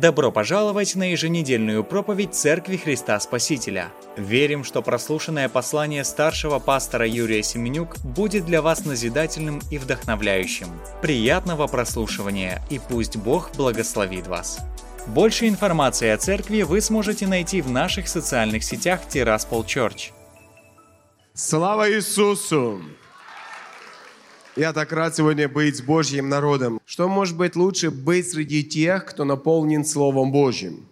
Добро пожаловать на еженедельную проповедь Церкви Христа Спасителя. Верим, что прослушанное послание старшего пастора Юрия Семенюк будет для вас назидательным и вдохновляющим. Приятного прослушивания и пусть Бог благословит вас. Больше информации о церкви вы сможете найти в наших социальных сетях Тираспол Church. Слава Иисусу! Я так рад сегодня быть с Божьим народом. Что может быть лучше быть среди тех, кто наполнен Словом Божьим?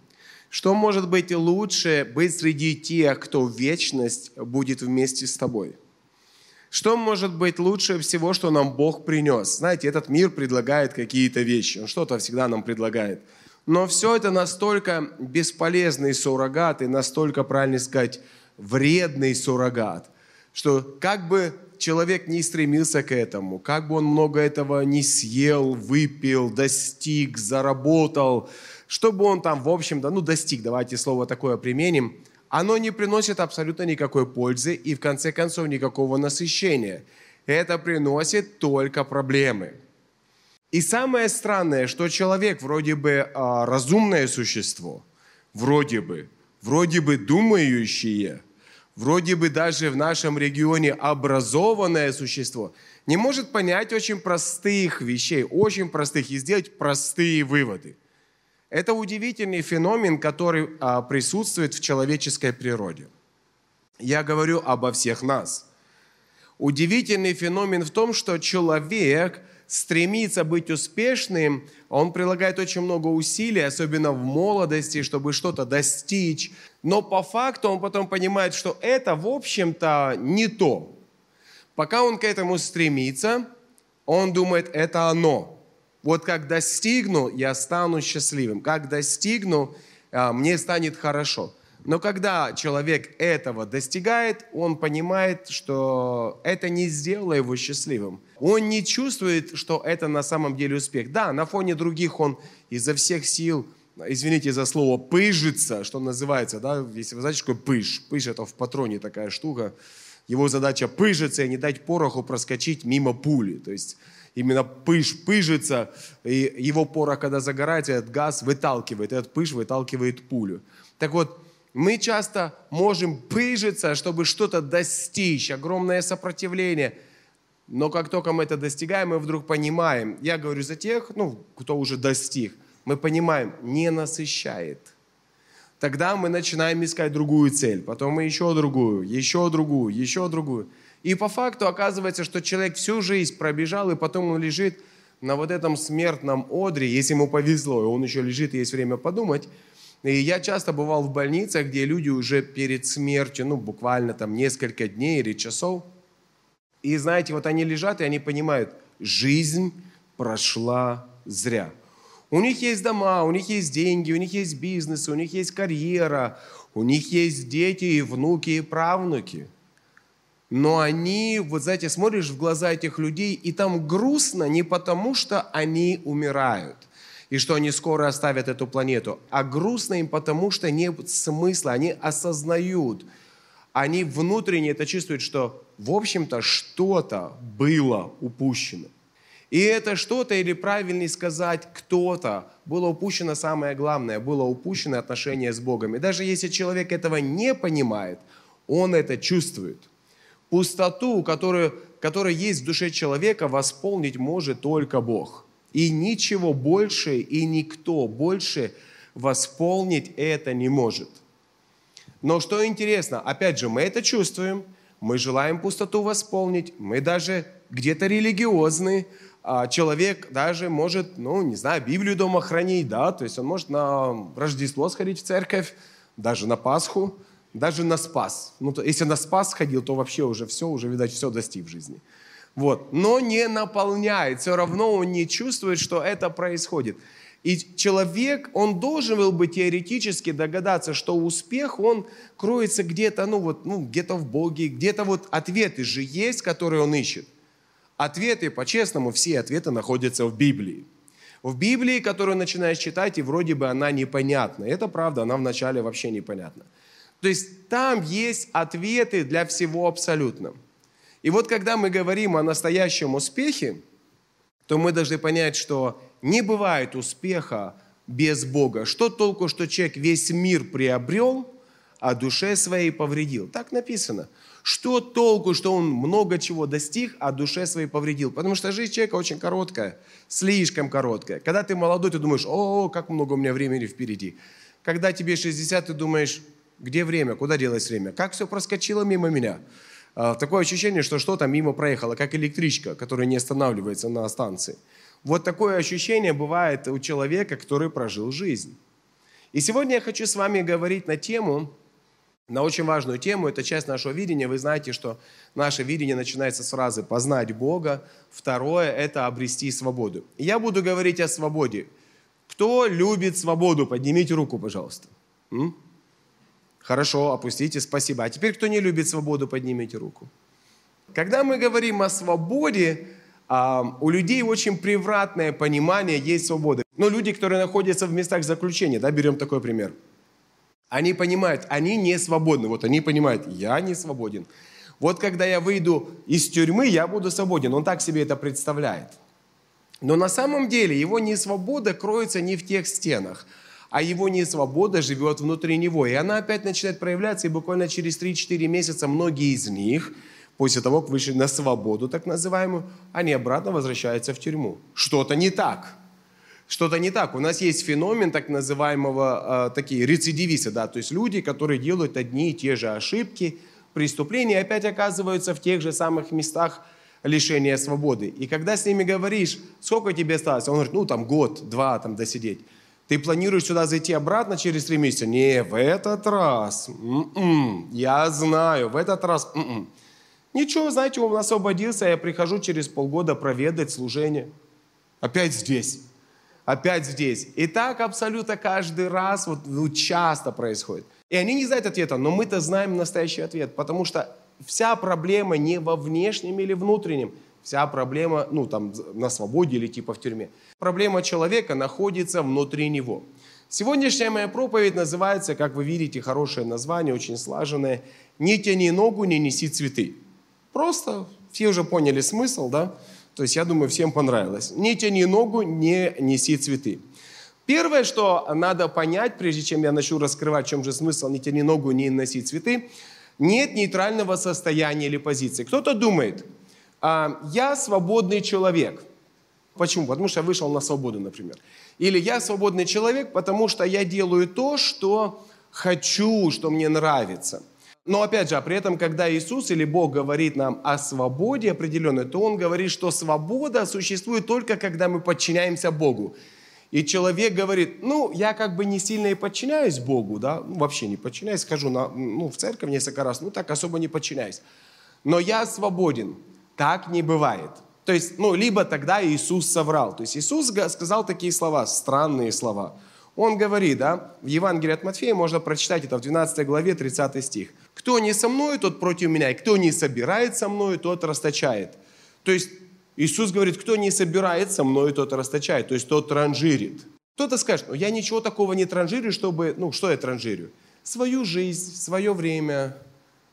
Что может быть лучше быть среди тех, кто в вечность будет вместе с тобой? Что может быть лучше всего, что нам Бог принес? Знаете, этот мир предлагает какие-то вещи. Он что-то всегда нам предлагает. Но все это настолько бесполезный суррогат и настолько, правильно сказать, вредный суррогат, что как бы человек не стремился к этому, как бы он много этого не съел, выпил, достиг, заработал, чтобы он там, в общем-то, ну, достиг, давайте слово такое применим, оно не приносит абсолютно никакой пользы и, в конце концов, никакого насыщения. Это приносит только проблемы. И самое странное, что человек вроде бы а, разумное существо, вроде бы, вроде бы думающее – вроде бы даже в нашем регионе образованное существо, не может понять очень простых вещей, очень простых, и сделать простые выводы. Это удивительный феномен, который а, присутствует в человеческой природе. Я говорю обо всех нас. Удивительный феномен в том, что человек – стремится быть успешным, он прилагает очень много усилий, особенно в молодости, чтобы что-то достичь. Но по факту он потом понимает, что это, в общем-то, не то. Пока он к этому стремится, он думает, это оно. Вот как достигну, я стану счастливым. Как достигну, а, мне станет хорошо. Но когда человек этого достигает, он понимает, что это не сделало его счастливым. Он не чувствует, что это на самом деле успех. Да, на фоне других он изо всех сил, извините за слово, пыжится, что называется, да, если вы знаете, что такое пыж. Пыж это в патроне такая штука. Его задача пыжиться и не дать пороху проскочить мимо пули. То есть именно пыж пыжится, и его порох, когда загорается, этот газ выталкивает, этот пыж выталкивает пулю. Так вот, мы часто можем пыжиться, чтобы что-то достичь, огромное сопротивление. Но как только мы это достигаем, мы вдруг понимаем, я говорю за тех, ну, кто уже достиг, мы понимаем, не насыщает. Тогда мы начинаем искать другую цель, потом еще другую, еще другую, еще другую. И по факту оказывается, что человек всю жизнь пробежал, и потом он лежит на вот этом смертном одре, если ему повезло, и он еще лежит, и есть время подумать, и я часто бывал в больницах, где люди уже перед смертью, ну, буквально там несколько дней или часов. И знаете, вот они лежат, и они понимают, жизнь прошла зря. У них есть дома, у них есть деньги, у них есть бизнес, у них есть карьера, у них есть дети и внуки и правнуки. Но они, вот знаете, смотришь в глаза этих людей, и там грустно не потому, что они умирают – и что они скоро оставят эту планету. А грустно им потому, что нет смысла, они осознают, они внутренне это чувствуют, что, в общем-то, что-то было упущено. И это что-то, или правильнее сказать, кто-то, было упущено самое главное, было упущено отношение с Богом. И даже если человек этого не понимает, он это чувствует. Пустоту, которую, которая есть в душе человека, восполнить может только Бог. И ничего больше и никто больше восполнить это не может. Но что интересно, опять же, мы это чувствуем, мы желаем пустоту восполнить, мы даже где-то религиозны, а человек даже может, ну, не знаю, Библию дома хранить, да, то есть он может на Рождество сходить в церковь, даже на Пасху, даже на Спас. Ну, то, если на Спас ходил, то вообще уже все, уже, видать, все достиг в жизни. Вот. Но не наполняет. Все равно он не чувствует, что это происходит. И человек, он должен был бы теоретически догадаться, что успех, он кроется где-то, ну вот, ну, где-то в Боге, где-то вот ответы же есть, которые он ищет. Ответы, по-честному, все ответы находятся в Библии. В Библии, которую начинаешь читать, и вроде бы она непонятна. Это правда, она вначале вообще непонятна. То есть там есть ответы для всего абсолютно. И вот когда мы говорим о настоящем успехе, то мы должны понять, что не бывает успеха без Бога? Что толку, что человек весь мир приобрел, а душе своей повредил? Так написано. Что толку, что он много чего достиг, а душе своей повредил? Потому что жизнь человека очень короткая, слишком короткая. Когда ты молодой, ты думаешь, о, как много у меня времени впереди. Когда тебе 60, ты думаешь, где время, куда делось время? Как все проскочило мимо меня? А, такое ощущение, что что-то мимо проехало, как электричка, которая не останавливается на станции. Вот такое ощущение бывает у человека, который прожил жизнь. И сегодня я хочу с вами говорить на тему, на очень важную тему. Это часть нашего видения. Вы знаете, что наше видение начинается с фразы «познать Бога». Второе – это обрести свободу. я буду говорить о свободе. Кто любит свободу? Поднимите руку, пожалуйста. М? Хорошо, опустите, спасибо. А теперь, кто не любит свободу, поднимите руку. Когда мы говорим о свободе, а, у людей очень превратное понимание есть свободы. Но люди, которые находятся в местах заключения, да, берем такой пример – они понимают, они не свободны. Вот они понимают, я не свободен. Вот когда я выйду из тюрьмы, я буду свободен. Он так себе это представляет. Но на самом деле его несвобода кроется не в тех стенах, а его несвобода живет внутри него. И она опять начинает проявляться, и буквально через 3-4 месяца многие из них, после того, как вышли на свободу, так называемую, они обратно возвращаются в тюрьму. Что-то не так что-то не так. У нас есть феномен так называемого, э, такие рецидивисты, да, то есть люди, которые делают одни и те же ошибки, преступления, опять оказываются в тех же самых местах лишения свободы. И когда с ними говоришь, сколько тебе осталось, он говорит, ну там год, два там досидеть. Ты планируешь сюда зайти обратно через три месяца? Не, в этот раз. М-м, я знаю, в этот раз. М-м. Ничего, знаете, он освободился, я прихожу через полгода проведать служение. Опять здесь опять здесь. И так абсолютно каждый раз, вот ну, часто происходит. И они не знают ответа, но мы-то знаем настоящий ответ, потому что вся проблема не во внешнем или внутреннем, вся проблема, ну, там, на свободе или типа в тюрьме. Проблема человека находится внутри него. Сегодняшняя моя проповедь называется, как вы видите, хорошее название, очень слаженное, «Не тяни ногу, не неси цветы». Просто все уже поняли смысл, да? То есть, я думаю, всем понравилось. Не тяни ногу, не неси цветы. Первое, что надо понять, прежде чем я начну раскрывать, в чем же смысл «не тяни ногу, не носи цветы», нет нейтрального состояния или позиции. Кто-то думает, «А, я свободный человек. Почему? Потому что я вышел на свободу, например. Или я свободный человек, потому что я делаю то, что хочу, что мне нравится. Но опять же, а при этом, когда Иисус или Бог говорит нам о свободе определенной, то Он говорит, что свобода существует только, когда мы подчиняемся Богу. И человек говорит, ну, я как бы не сильно и подчиняюсь Богу, да, ну, вообще не подчиняюсь, хожу на, ну, в церковь несколько раз, ну, так особо не подчиняюсь. Но я свободен. Так не бывает. То есть, ну, либо тогда Иисус соврал. То есть Иисус сказал такие слова, странные слова – он говорит, да, в Евангелии от Матфея можно прочитать это в 12 главе 30 стих. «Кто не со мной, тот против меня, и кто не собирает со мной, тот расточает». То есть Иисус говорит, кто не собирает со мной, тот расточает, то есть тот транжирит. Кто-то скажет, ну я ничего такого не транжирю, чтобы, ну что я транжирю? Свою жизнь, свое время,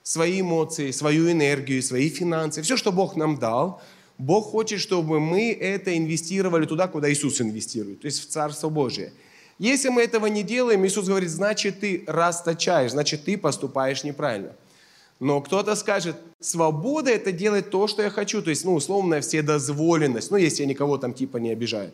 свои эмоции, свою энергию, свои финансы, все, что Бог нам дал, Бог хочет, чтобы мы это инвестировали туда, куда Иисус инвестирует, то есть в Царство Божие – если мы этого не делаем, Иисус говорит, значит, ты расточаешь, значит, ты поступаешь неправильно. Но кто-то скажет, свобода – это делать то, что я хочу. То есть, ну, условная вседозволенность. Ну, если я никого там типа не обижаю.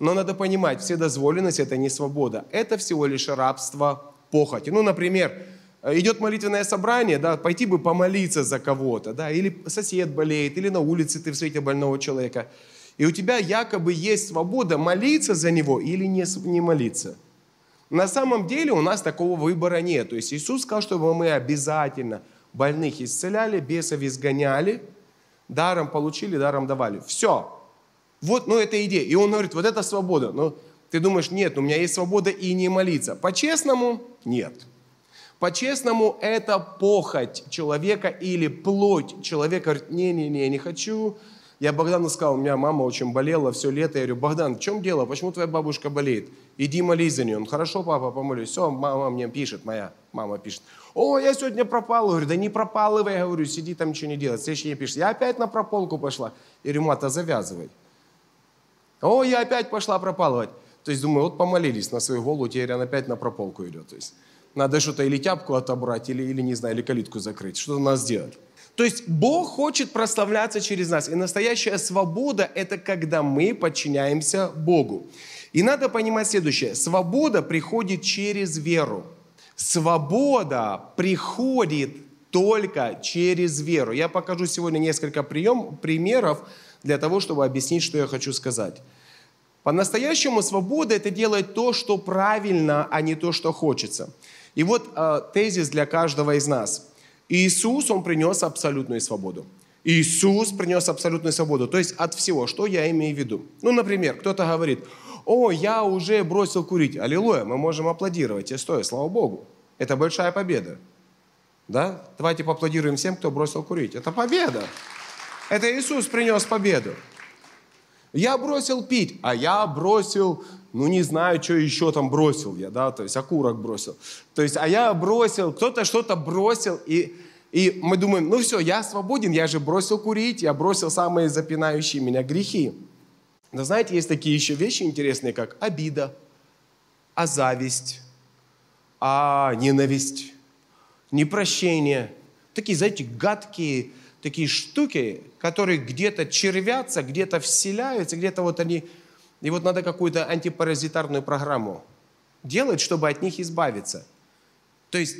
Но надо понимать, вседозволенность – это не свобода. Это всего лишь рабство похоти. Ну, например, идет молитвенное собрание, да, пойти бы помолиться за кого-то, да, или сосед болеет, или на улице ты встретил больного человека – и у тебя якобы есть свобода молиться за него или не, не молиться. На самом деле у нас такого выбора нет. То есть Иисус сказал, чтобы мы обязательно больных исцеляли, бесов изгоняли, даром получили, даром давали. Все. Вот, ну, это идея. И он говорит, вот это свобода. Но ты думаешь, нет, у меня есть свобода и не молиться. По-честному, нет. По-честному, это похоть человека или плоть человека. Говорит, не-не-не, не хочу, я Богдану сказал, у меня мама очень болела все лето. Я говорю, Богдан, в чем дело? Почему твоя бабушка болеет? Иди молись за нее. Он, хорошо, папа, помолюсь. Все, мама мне пишет, моя мама пишет. О, я сегодня пропал. Я говорю, да не пропалывай, я говорю, сиди там, ничего не делай. Следующий день пишет, я опять на прополку пошла. Я говорю, мата, завязывай. О, я опять пошла пропалывать. То есть думаю, вот помолились на свою голову, теперь она опять на прополку идет. То есть надо что-то или тяпку отобрать, или, или не знаю, или калитку закрыть. Что-то надо сделать. То есть Бог хочет прославляться через нас. И настоящая свобода – это когда мы подчиняемся Богу. И надо понимать следующее. Свобода приходит через веру. Свобода приходит только через веру. Я покажу сегодня несколько прием, примеров для того, чтобы объяснить, что я хочу сказать. По-настоящему свобода – это делать то, что правильно, а не то, что хочется. И вот э, тезис для каждого из нас. Иисус, Он принес абсолютную свободу. Иисус принес абсолютную свободу, то есть от всего. Что я имею в виду? Ну, например, кто-то говорит, о, я уже бросил курить. Аллилуйя, мы можем аплодировать, и стоя, слава Богу. Это большая победа. Да? Давайте поаплодируем всем, кто бросил курить. Это победа. Это Иисус принес победу. Я бросил пить, а я бросил, ну не знаю, что еще там бросил я, да, то есть окурок бросил. То есть, а я бросил, кто-то что-то бросил, и, и мы думаем, ну все, я свободен, я же бросил курить, я бросил самые запинающие меня грехи. Но знаете, есть такие еще вещи интересные, как обида, а зависть, а ненависть, непрощение. Такие, знаете, гадкие такие штуки, которые где-то червятся, где-то вселяются, где-то вот они... И вот надо какую-то антипаразитарную программу делать, чтобы от них избавиться. То есть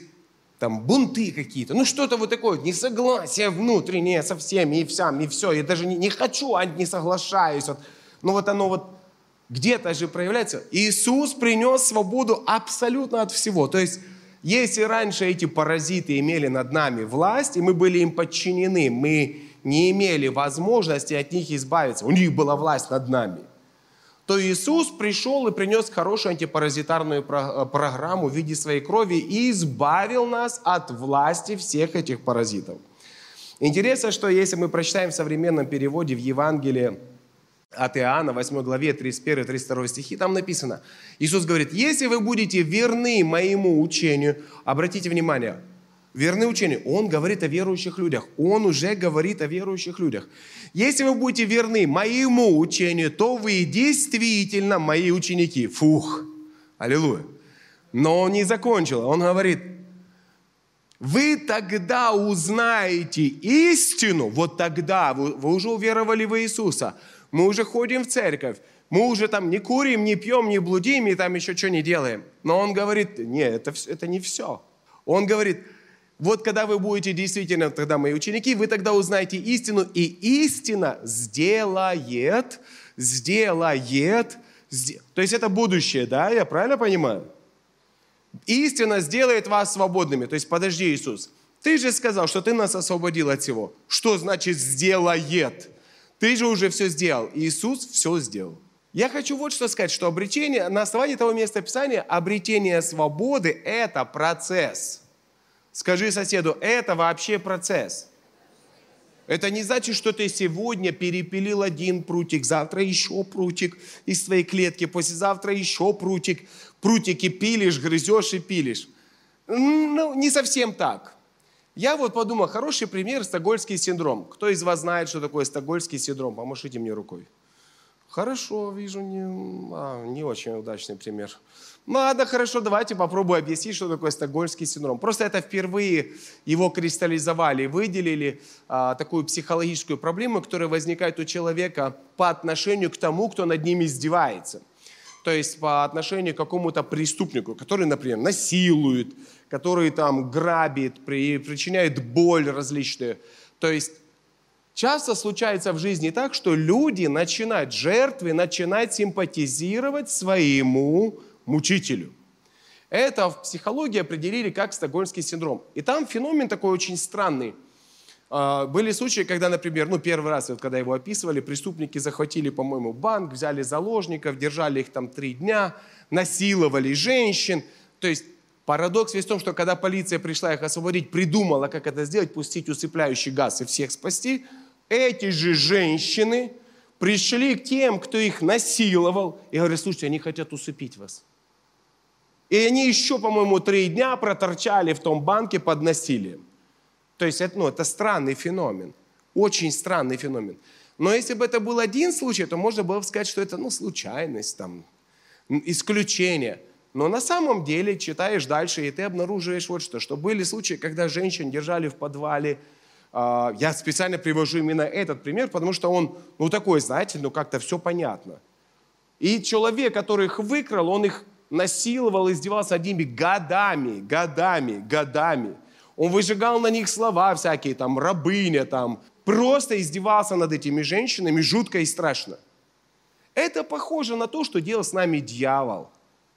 там бунты какие-то, ну что-то вот такое, несогласие внутреннее со всеми и всем, и все. Я даже не, не хочу, а не соглашаюсь. Вот. Ну вот оно вот где-то же проявляется. Иисус принес свободу абсолютно от всего. То есть если раньше эти паразиты имели над нами власть, и мы были им подчинены, мы не имели возможности от них избавиться, у них была власть над нами, то Иисус пришел и принес хорошую антипаразитарную э, программу в виде своей крови и избавил нас от власти всех этих паразитов. Интересно, что если мы прочитаем в современном переводе в Евангелии от Иоанна, 8 главе, 31-32 стихи, там написано, Иисус говорит, если вы будете верны моему учению, обратите внимание, верны учению, Он говорит о верующих людях, Он уже говорит о верующих людях. Если вы будете верны моему учению, то вы действительно мои ученики. Фух, аллилуйя. Но Он не закончил, Он говорит, вы тогда узнаете истину, вот тогда вы, вы уже уверовали в Иисуса – мы уже ходим в церковь, мы уже там не курим, не пьем, не блудим и там еще что не делаем. Но он говорит, нет, это, это не все. Он говорит, вот когда вы будете действительно тогда мои ученики, вы тогда узнаете истину, и истина сделает, сделает, сдел... то есть это будущее, да, я правильно понимаю? Истина сделает вас свободными. То есть подожди, Иисус, ты же сказал, что ты нас освободил от всего. Что значит сделает? Ты же уже все сделал. Иисус все сделал. Я хочу вот что сказать, что обретение, на основании того места Писания, обретение свободы – это процесс. Скажи соседу, это вообще процесс. Это не значит, что ты сегодня перепилил один прутик, завтра еще прутик из твоей клетки, послезавтра еще прутик. Прутики пилишь, грызешь и пилишь. Ну, не совсем так. Я вот подумал, хороший пример – стокгольмский синдром. Кто из вас знает, что такое стокгольмский синдром? Помашите мне рукой. Хорошо, вижу, не, а, не очень удачный пример. Ладно, хорошо, давайте попробую объяснить, что такое стокгольмский синдром. Просто это впервые его кристаллизовали, выделили а, такую психологическую проблему, которая возникает у человека по отношению к тому, кто над ним издевается – то есть по отношению к какому-то преступнику, который, например, насилует, который там грабит, причиняет боль различную. То есть часто случается в жизни так, что люди начинают, жертвы начинают симпатизировать своему мучителю. Это в психологии определили как стокгольмский синдром. И там феномен такой очень странный. А, были случаи, когда, например, ну, первый раз, вот, когда его описывали, преступники захватили, по-моему, банк, взяли заложников, держали их там три дня, насиловали женщин. То есть парадокс весь в том, что когда полиция пришла их освободить, придумала, как это сделать, пустить усыпляющий газ и всех спасти, эти же женщины пришли к тем, кто их насиловал, и говорят, слушайте, они хотят усыпить вас. И они еще, по-моему, три дня проторчали в том банке под насилием. То есть это, ну, это странный феномен, очень странный феномен. Но если бы это был один случай, то можно было бы сказать, что это ну, случайность, там, исключение. Но на самом деле читаешь дальше, и ты обнаруживаешь вот что, что были случаи, когда женщин держали в подвале. А, я специально привожу именно этот пример, потому что он, ну такой, знаете, ну как-то все понятно. И человек, который их выкрал, он их насиловал, издевался над ними годами, годами, годами. Он выжигал на них слова всякие, там, рабыня, там, просто издевался над этими женщинами жутко и страшно. Это похоже на то, что делал с нами дьявол.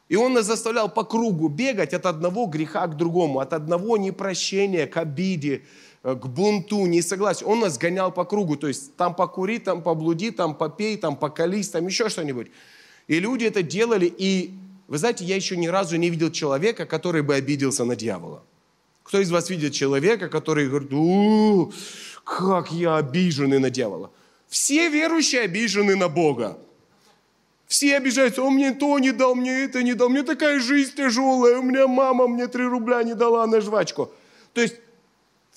И он нас заставлял по кругу бегать от одного греха к другому, от одного непрощения к обиде, э, к бунту, несогласию. Он нас гонял по кругу, то есть там покури, там поблуди, там попей, там поколись, там еще что-нибудь. И люди это делали, и вы знаете, я еще ни разу не видел человека, который бы обиделся на дьявола. Кто из вас видит человека, который говорит, у как я обиженный на дьявола? Все верующие обижены на Бога. Все обижаются, он мне то не дал, мне это не дал, мне такая жизнь тяжелая, у меня мама мне три рубля не дала на жвачку. То есть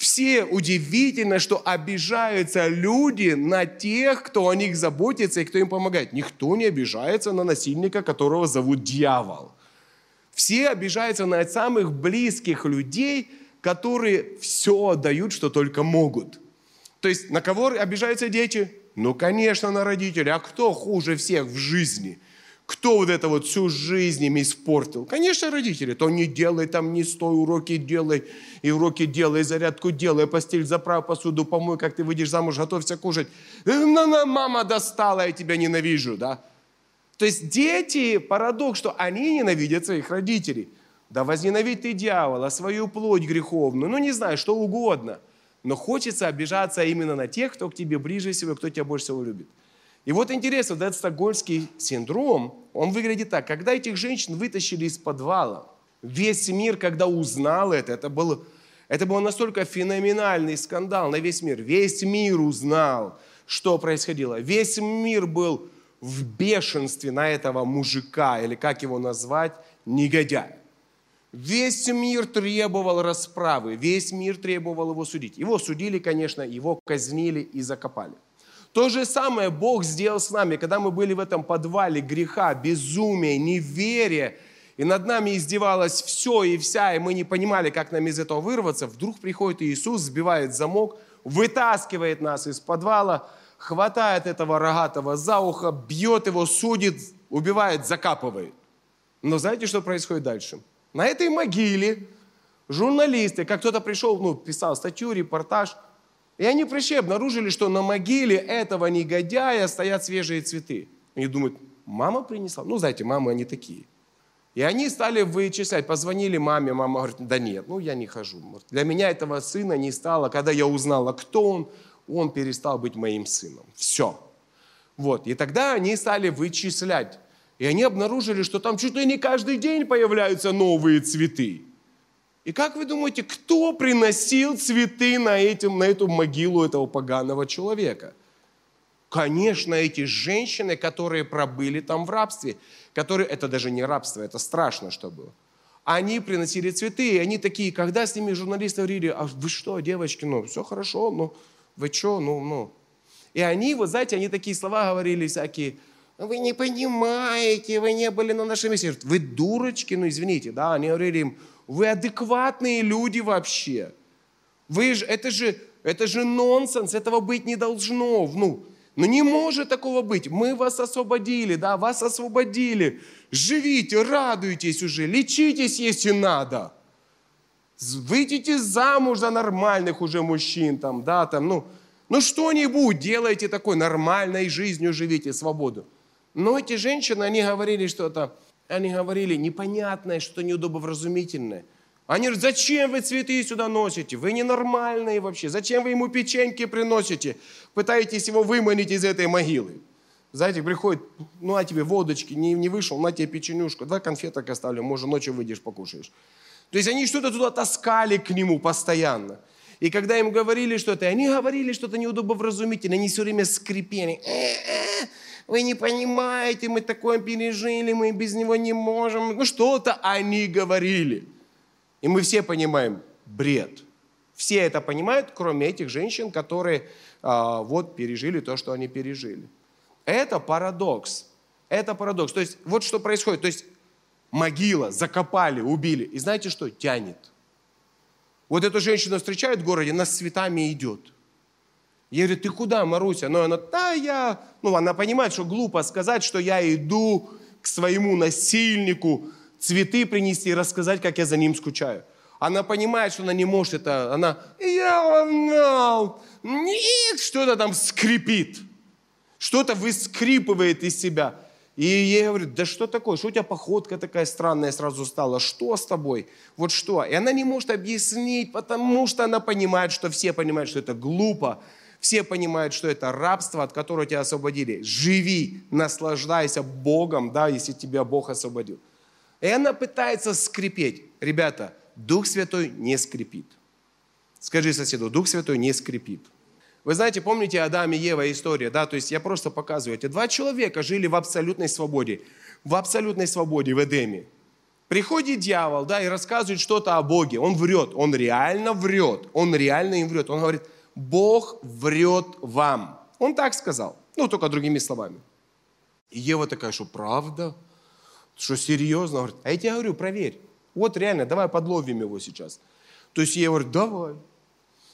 все удивительно, что обижаются люди на тех, кто о них заботится и кто им помогает. Никто не обижается на насильника, которого зовут дьявол. Все обижаются на самых близких людей, которые все отдают, что только могут. То есть на кого обижаются дети? Ну, конечно, на родителей. А кто хуже всех в жизни? Кто вот это вот всю жизнь им испортил? Конечно, родители. То не делай там, не стой, уроки делай, и уроки делай, зарядку делай, постель заправ, посуду помой, как ты выйдешь замуж, готовься кушать. Ну, на, мама достала, я тебя ненавижу, да? То есть дети, парадокс, что они ненавидят своих родителей. Да возненавидь ты дьявола, свою плоть греховную, ну не знаю, что угодно – но хочется обижаться именно на тех, кто к тебе ближе всего, кто тебя больше всего любит. И вот интересно, этот стокгольмский синдром, он выглядит так. Когда этих женщин вытащили из подвала, весь мир, когда узнал это, это был, это был настолько феноменальный скандал на весь мир. Весь мир узнал, что происходило. Весь мир был в бешенстве на этого мужика, или как его назвать, негодяя. Весь мир требовал расправы, весь мир требовал его судить. Его судили, конечно, его казнили и закопали. То же самое Бог сделал с нами, когда мы были в этом подвале греха, безумия, неверия, и над нами издевалось все и вся, и мы не понимали, как нам из этого вырваться. Вдруг приходит Иисус, сбивает замок, вытаскивает нас из подвала, хватает этого рогатого за ухо, бьет его, судит, убивает, закапывает. Но знаете, что происходит дальше? На этой могиле журналисты, как кто-то пришел, ну, писал статью, репортаж, и они пришли, обнаружили, что на могиле этого негодяя стоят свежие цветы. Они думают, мама принесла? Ну, знаете, мамы они такие. И они стали вычислять, позвонили маме, мама говорит, да нет, ну я не хожу. Для меня этого сына не стало. Когда я узнала, кто он, он перестал быть моим сыном. Все. Вот. И тогда они стали вычислять, и они обнаружили, что там чуть ли не каждый день появляются новые цветы. И как вы думаете, кто приносил цветы на, этим, на эту могилу этого поганого человека? Конечно, эти женщины, которые пробыли там в рабстве, которые, это даже не рабство, это страшно, что было. Они приносили цветы, и они такие, когда с ними журналисты говорили, а вы что, девочки, ну все хорошо, ну вы что, ну, ну. И они, вот знаете, они такие слова говорили всякие, вы не понимаете, вы не были на нашем месте. Вы дурочки, ну извините, да, они говорили им, вы адекватные люди вообще. Вы же, это же, это же нонсенс, этого быть не должно. Ну, ну не может такого быть. Мы вас освободили, да, вас освободили. Живите, радуйтесь уже, лечитесь, если надо. Выйдите замуж за нормальных уже мужчин, там, да, там, ну, ну что-нибудь делайте такой нормальной жизнью, живите свободу. Но эти женщины, они говорили что-то, они говорили непонятное, что-то неудобовразумительное. Они говорят, зачем вы цветы сюда носите? Вы ненормальные вообще. Зачем вы ему печеньки приносите? Пытаетесь его выманить из этой могилы. Знаете, приходит, ну а тебе водочки, не, не вышел, на тебе печенюшку, два конфеток оставлю, может ночью выйдешь, покушаешь. То есть они что-то туда таскали к нему постоянно. И когда им говорили что-то, они говорили что-то неудобовразумительное, они все время скрипели. Э-э, вы не понимаете, мы такое пережили, мы без него не можем. Ну что-то они говорили. И мы все понимаем, бред. Все это понимают, кроме этих женщин, которые а, вот пережили то, что они пережили. Это парадокс. Это парадокс. То есть вот что происходит. То есть могила, закопали, убили. И знаете что? Тянет. Вот эту женщину встречают в городе, она с цветами идет. Я говорю, ты куда, Маруся? Но она, да, я... Ну, она понимает, что глупо сказать, что я иду к своему насильнику цветы принести и рассказать, как я за ним скучаю. Она понимает, что она не может это. Она, я know, что-то там скрипит. Что-то выскрипывает из себя. И ей говорит, да что такое, что у тебя походка такая странная сразу стала, что с тобой, вот что. И она не может объяснить, потому что она понимает, что все понимают, что это глупо, все понимают, что это рабство, от которого тебя освободили. Живи, наслаждайся Богом, да, если тебя Бог освободил. И она пытается скрипеть. Ребята, Дух Святой не скрипит. Скажи соседу, Дух Святой не скрипит. Вы знаете, помните Адам и Ева история, да? То есть я просто показываю. Эти два человека жили в абсолютной свободе. В абсолютной свободе в Эдеме. Приходит дьявол, да, и рассказывает что-то о Боге. Он врет, он реально врет, он реально им врет. Он говорит, Бог врет вам. Он так сказал, ну, только другими словами. И Ева такая, что правда? Что серьезно? Говорит, а я тебе говорю, проверь. Вот реально, давай подловим его сейчас. То есть Ева говорит, давай.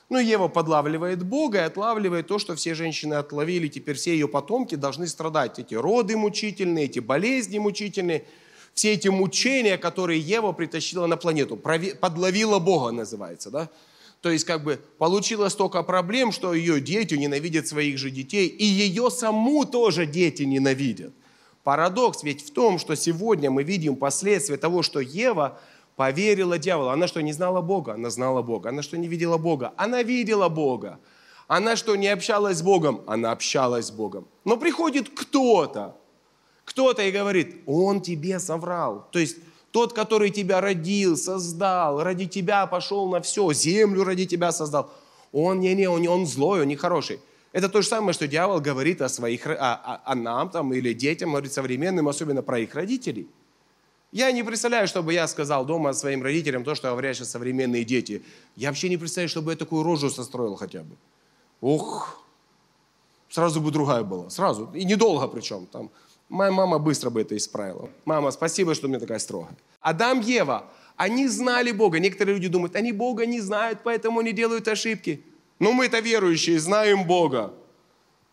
Ну, Ева подлавливает Бога и отлавливает то, что все женщины отловили. Теперь все ее потомки должны страдать. Эти роды мучительные, эти болезни мучительные, все эти мучения, которые Ева притащила на планету. Подловила Бога называется, да? То есть как бы получила столько проблем, что ее дети ненавидят своих же детей, и ее саму тоже дети ненавидят. Парадокс ведь в том, что сегодня мы видим последствия того, что Ева – поверила дьяволу. Она что, не знала Бога? Она знала Бога. Она что, не видела Бога? Она видела Бога. Она что, не общалась с Богом? Она общалась с Богом. Но приходит кто-то, кто-то и говорит, он тебе соврал. То есть тот, который тебя родил, создал, ради тебя пошел на все, землю ради тебя создал. Он не, не, он, он злой, он нехороший. Это то же самое, что дьявол говорит о своих, о, о, о нам там, или детям, говорит современным, особенно про их родителей. Я не представляю, чтобы я сказал дома своим родителям то, что говорят сейчас современные дети. Я вообще не представляю, чтобы я такую рожу состроил хотя бы. Ух, сразу бы другая была, сразу. И недолго причем. Там, моя мама быстро бы это исправила. Мама, спасибо, что у меня такая строгая. Адам, Ева, они знали Бога. Некоторые люди думают, они Бога не знают, поэтому не делают ошибки. Но мы-то верующие, знаем Бога.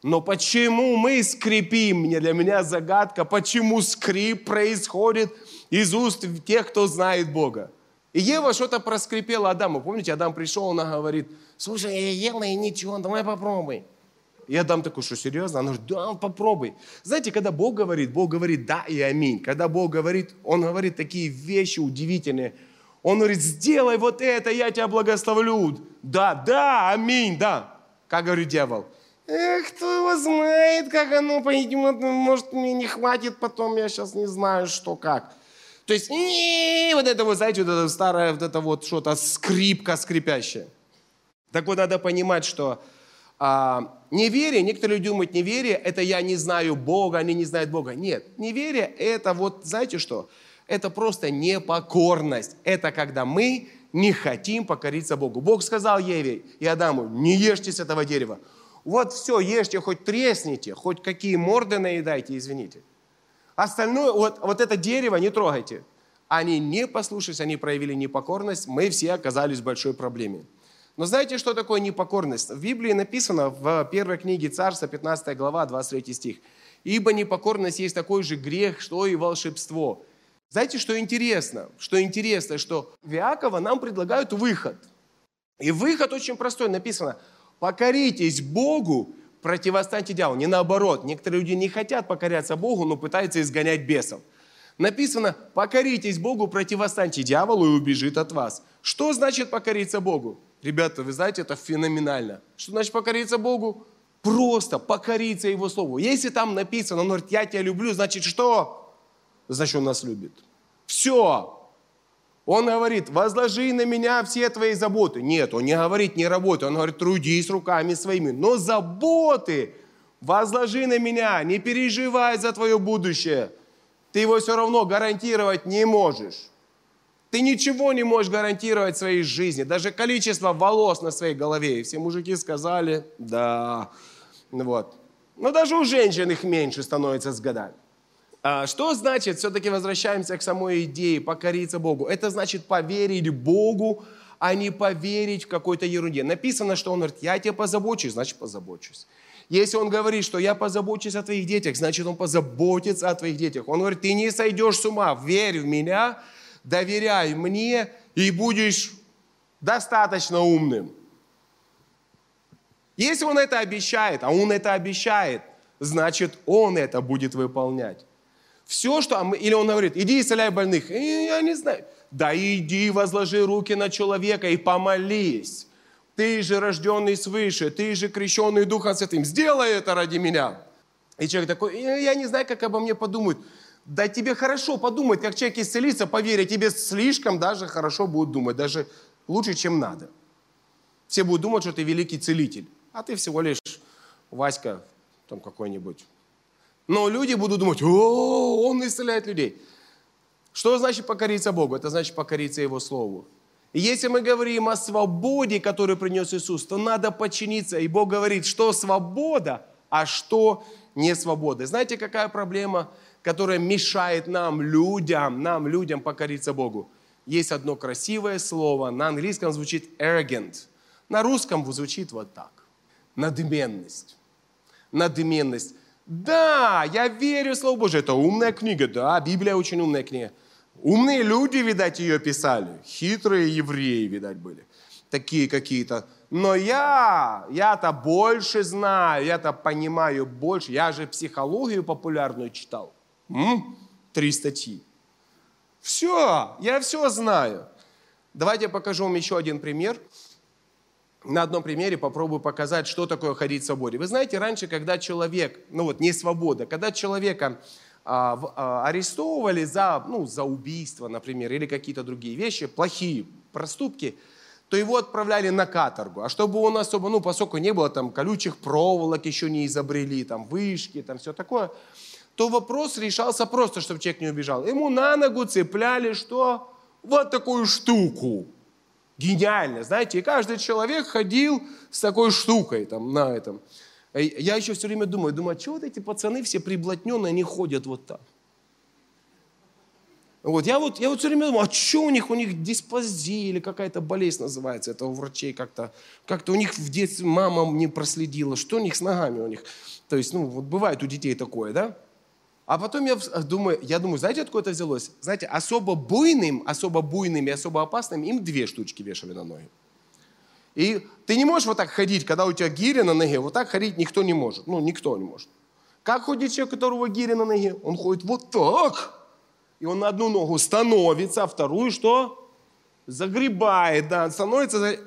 Но почему мы скрипим? Мне для меня загадка, почему скрип происходит из уст тех, кто знает Бога. И Ева что-то проскрипела Адаму. Помните, Адам пришел, она говорит, слушай, я ела и ничего, давай попробуй. И Адам такой, что серьезно? Она говорит, да, попробуй. Знаете, когда Бог говорит, Бог говорит да и аминь. Когда Бог говорит, Он говорит такие вещи удивительные. Он говорит, сделай вот это, я тебя благословлю. Да, да, аминь, да. Как говорит дьявол? Эх, кто его знает, как оно пойдет, может, мне не хватит потом, я сейчас не знаю, что как. То есть, вот это вот, знаете, вот это старое, вот это вот что-то скрипка скрипящая. Так вот, надо понимать, что а, неверие, некоторые люди думают, неверие – это я не знаю Бога, они не знают Бога. Нет, неверие – это вот, знаете что? Это просто непокорность. Это когда мы не хотим покориться Богу. Бог сказал Еве и Адаму, не ешьте с этого дерева. Вот все, ешьте, хоть тресните, хоть какие морды наедайте, извините. Остальное, вот, вот это дерево не трогайте. Они не послушались, они проявили непокорность, мы все оказались в большой проблеме. Но знаете, что такое непокорность? В Библии написано в первой книге Царства, 15 глава, 23 стих. «Ибо непокорность есть такой же грех, что и волшебство». Знаете, что интересно? Что интересно, что в Иакова нам предлагают выход. И выход очень простой, написано «покоритесь Богу, противостаньте дьяволу. Не наоборот. Некоторые люди не хотят покоряться Богу, но пытаются изгонять бесов. Написано, покоритесь Богу, противостаньте дьяволу и убежит от вас. Что значит покориться Богу? Ребята, вы знаете, это феноменально. Что значит покориться Богу? Просто покориться Его Слову. Если там написано, он говорит, я тебя люблю, значит что? Значит, он нас любит. Все. Он говорит, возложи на меня все твои заботы. Нет, он не говорит, не работай, он говорит, трудись руками своими. Но заботы возложи на меня, не переживай за твое будущее. Ты его все равно гарантировать не можешь. Ты ничего не можешь гарантировать своей жизни, даже количество волос на своей голове. И все мужики сказали, да, вот. Но даже у женщин их меньше становится с годами. А, что значит, все-таки возвращаемся к самой идее, покориться Богу? Это значит поверить Богу, а не поверить в какой-то ерунде. Написано, что Он говорит, я тебе позабочусь, значит позабочусь. Если Он говорит, что я позабочусь о твоих детях, значит Он позаботится о твоих детях. Он говорит, ты не сойдешь с ума, верь в меня, доверяй мне и будешь достаточно умным. Если Он это обещает, а Он это обещает, значит Он это будет выполнять. Все, что... Или он говорит, иди исцеляй больных. Я не знаю. Да иди, возложи руки на человека и помолись. Ты же рожденный свыше, ты же крещенный Духом Святым. Сделай это ради меня. И человек такой, я не знаю, как обо мне подумают. Да тебе хорошо подумать, как человек исцелится, поверь, тебе слишком даже хорошо будут думать, даже лучше, чем надо. Все будут думать, что ты великий целитель, а ты всего лишь Васька там какой-нибудь но люди будут думать, о, он исцеляет людей. Что значит покориться Богу? Это значит покориться Его Слову. И если мы говорим о свободе, которую принес Иисус, то надо подчиниться. И Бог говорит, что свобода, а что не свобода. Знаете, какая проблема, которая мешает нам, людям, нам, людям покориться Богу? Есть одно красивое слово, на английском звучит arrogant, на русском звучит вот так. Надменность. Надменность. Да, я верю в Слово Божие. Это умная книга, да, Библия очень умная книга. Умные люди, видать, ее писали. Хитрые евреи, видать, были. Такие какие-то. Но я, я-то больше знаю, я-то понимаю больше. Я же психологию популярную читал. Три статьи. Все, я все знаю. Давайте я покажу вам еще один пример на одном примере попробую показать, что такое ходить в свободе. Вы знаете, раньше, когда человек, ну вот не свобода, когда человека а, в, а, арестовывали за, ну, за убийство, например, или какие-то другие вещи, плохие проступки, то его отправляли на каторгу. А чтобы он особо, ну, поскольку не было там колючих проволок, еще не изобрели, там, вышки, там, все такое, то вопрос решался просто, чтобы человек не убежал. Ему на ногу цепляли что? Вот такую штуку гениально, знаете, и каждый человек ходил с такой штукой там на этом. Я еще все время думаю, думаю, а чего вот эти пацаны все приблотненные, они ходят вот так? Вот, я вот, я вот все время думаю, а что у них, у них диспазия или какая-то болезнь называется, это у врачей как-то, как-то у них в детстве мама не проследила, что у них с ногами у них. То есть, ну, вот бывает у детей такое, да? А потом я думаю, я думаю, знаете, откуда это взялось? Знаете, особо буйным, особо буйным и особо опасным им две штучки вешали на ноги. И ты не можешь вот так ходить, когда у тебя гиря на ноге, вот так ходить никто не может. Ну, никто не может. Как ходит человек, у которого гиря на ноге? Он ходит вот так. И он на одну ногу становится, а вторую что? Загребает, да, становится.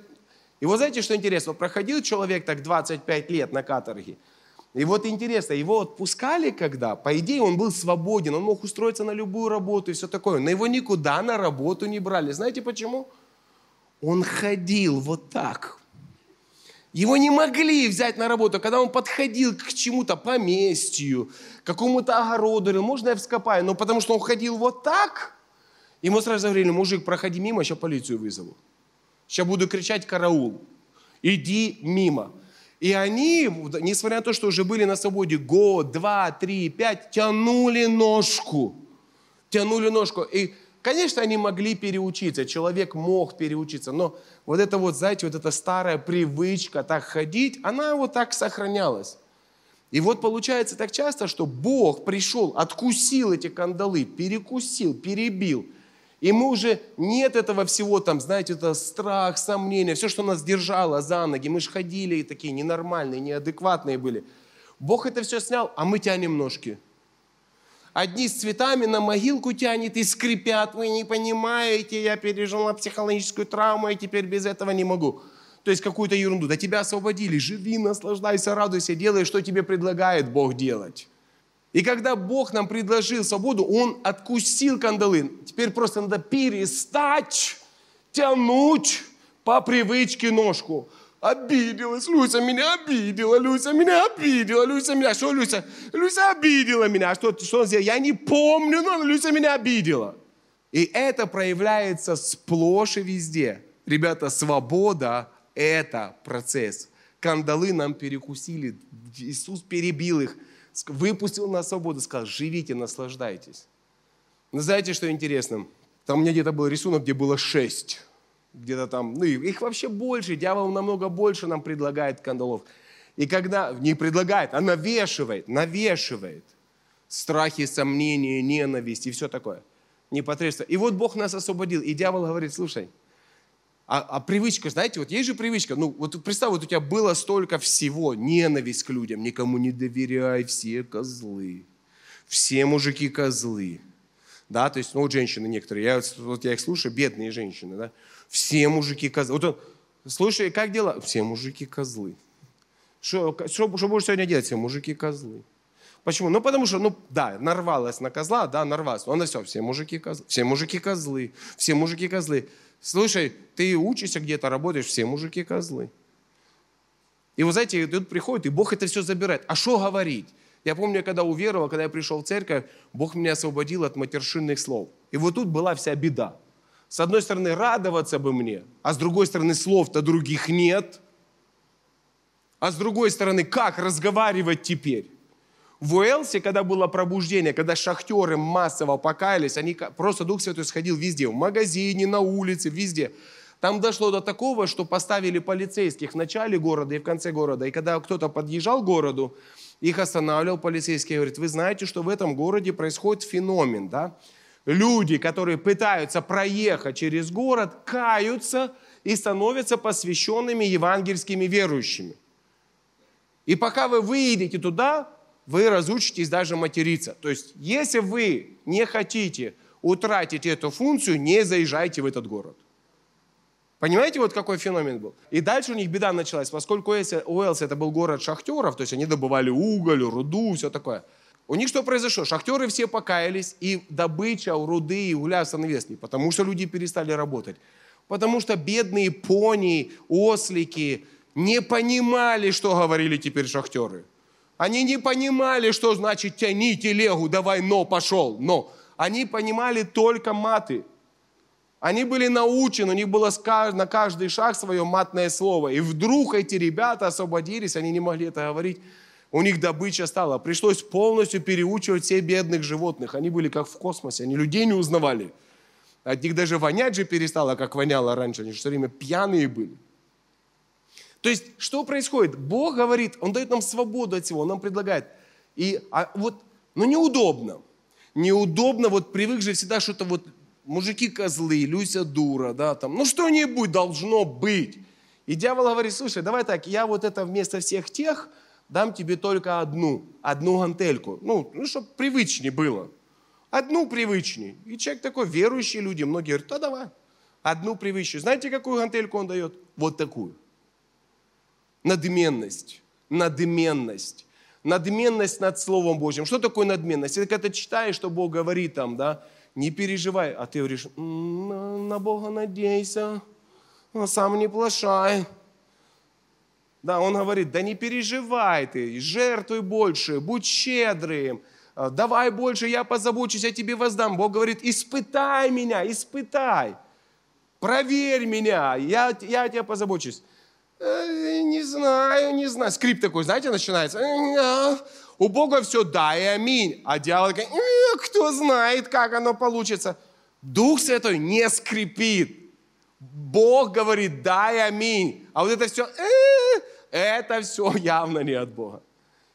И вот знаете, что интересно? Проходил человек так 25 лет на каторге – и вот интересно, его отпускали когда? По идее, он был свободен, он мог устроиться на любую работу и все такое. Но его никуда на работу не брали. Знаете почему? Он ходил вот так. Его не могли взять на работу, когда он подходил к чему-то поместью, какому-то огороду, можно я вскопаю, но потому что он ходил вот так, ему сразу говорили, мужик, проходи мимо, сейчас полицию вызову. Сейчас буду кричать караул. Иди мимо. И они, несмотря на то, что уже были на свободе год, два, три, пять, тянули ножку. Тянули ножку. И, конечно, они могли переучиться, человек мог переучиться, но вот это вот, знаете, вот эта старая привычка так ходить, она вот так сохранялась. И вот получается так часто, что Бог пришел, откусил эти кандалы, перекусил, перебил – и мы уже нет этого всего там, знаете, это страх, сомнения, все, что нас держало за ноги. Мы же ходили и такие ненормальные, неадекватные были. Бог это все снял, а мы тянем ножки. Одни с цветами на могилку тянет и скрипят. Вы не понимаете, я пережила психологическую травму, и теперь без этого не могу. То есть какую-то ерунду. Да тебя освободили, живи, наслаждайся, радуйся, делай, что тебе предлагает Бог делать. И когда Бог нам предложил свободу, Он откусил кандалы. Теперь просто надо перестать тянуть по привычке ножку. Обиделась, Люся меня обидела, Люся меня обидела, Люся меня, что Люся? Люся обидела меня, что, что он сделал? Я не помню, но Люся меня обидела. И это проявляется сплошь и везде. Ребята, свобода – это процесс. Кандалы нам перекусили, Иисус перебил их – выпустил на свободу, сказал, живите, наслаждайтесь. Но знаете, что интересно? Там у меня где-то был рисунок, где было шесть. Где-то там, ну их вообще больше, дьявол намного больше нам предлагает кандалов. И когда, не предлагает, а навешивает, навешивает. Страхи, сомнения, ненависть и все такое. Непотребство. И вот Бог нас освободил. И дьявол говорит, слушай, а, а привычка, знаете, вот есть же привычка, ну вот представь, вот у тебя было столько всего, ненависть к людям, никому не доверяй, все козлы, все мужики козлы. Да, то есть, ну, вот женщины некоторые, я, вот я их слушаю, бедные женщины, да, все мужики козлы. Вот он, слушай, как дела? Все мужики козлы. Что, что, будешь сегодня делать? Все мужики козлы. Почему? Ну, потому что, ну, да, нарвалась на козла, да, нарвалась. Он на все, все мужики козлы, все мужики козлы, все мужики козлы. Слушай, ты учишься где-то, работаешь, все мужики козлы. И вы знаете, тут приходит, и Бог это все забирает. А что говорить? Я помню, когда уверовал, когда я пришел в церковь, Бог меня освободил от матершинных слов. И вот тут была вся беда. С одной стороны, радоваться бы мне, а с другой стороны, слов-то других нет. А с другой стороны, как разговаривать теперь? В Уэлсе, когда было пробуждение, когда шахтеры массово покаялись, они, просто Дух Святой сходил везде, в магазине, на улице, везде. Там дошло до такого, что поставили полицейских в начале города и в конце города. И когда кто-то подъезжал к городу, их останавливал полицейский и говорит, вы знаете, что в этом городе происходит феномен, да? Люди, которые пытаются проехать через город, каются и становятся посвященными евангельскими верующими. И пока вы выедете туда, вы разучитесь даже материться. То есть, если вы не хотите утратить эту функцию, не заезжайте в этот город. Понимаете, вот какой феномен был? И дальше у них беда началась, поскольку Уэллс это был город шахтеров, то есть они добывали уголь, руду, все такое. У них что произошло? Шахтеры все покаялись, и добыча руды и угля остановилась. Не потому что люди перестали работать, потому что бедные пони, ослики не понимали, что говорили теперь шахтеры. Они не понимали, что значит тяни телегу, давай, но, пошел, но. Они понимали только маты. Они были научены, у них было на каждый шаг свое матное слово. И вдруг эти ребята освободились, они не могли это говорить. У них добыча стала. Пришлось полностью переучивать всех бедных животных. Они были как в космосе, они людей не узнавали. От них даже вонять же перестало, как воняло раньше. Они все время пьяные были. То есть, что происходит? Бог говорит, Он дает нам свободу от всего, Он нам предлагает. И а вот, ну неудобно. Неудобно, вот привык же всегда что-то вот, мужики козлы, Люся дура, да, там, ну что-нибудь должно быть. И дьявол говорит, слушай, давай так, я вот это вместо всех тех дам тебе только одну, одну гантельку. Ну, ну чтобы привычнее было. Одну привычнее. И человек такой, верующий люди, многие говорят, да давай, одну привычнее. Знаете, какую гантельку он дает? Вот такую надменность. Надменность. Надменность над Словом Божьим. Что такое надменность? Это когда ты читаешь, что Бог говорит там, да, не переживай, а ты говоришь, на Бога надейся, а сам не плашай. Да, он говорит, да не переживай ты, жертвуй больше, будь щедрым, а, давай больше, я позабочусь, я тебе воздам. Бог говорит, испытай меня, испытай, проверь меня, я, я тебя позабочусь. Э, не знаю, не знаю. Скрип такой, знаете, начинается. «Э, у Бога все да и аминь. А дьявол говорит, «Э, кто знает, как оно получится. Дух Святой не скрипит. Бог говорит да и аминь. А вот это все, это все явно не от Бога.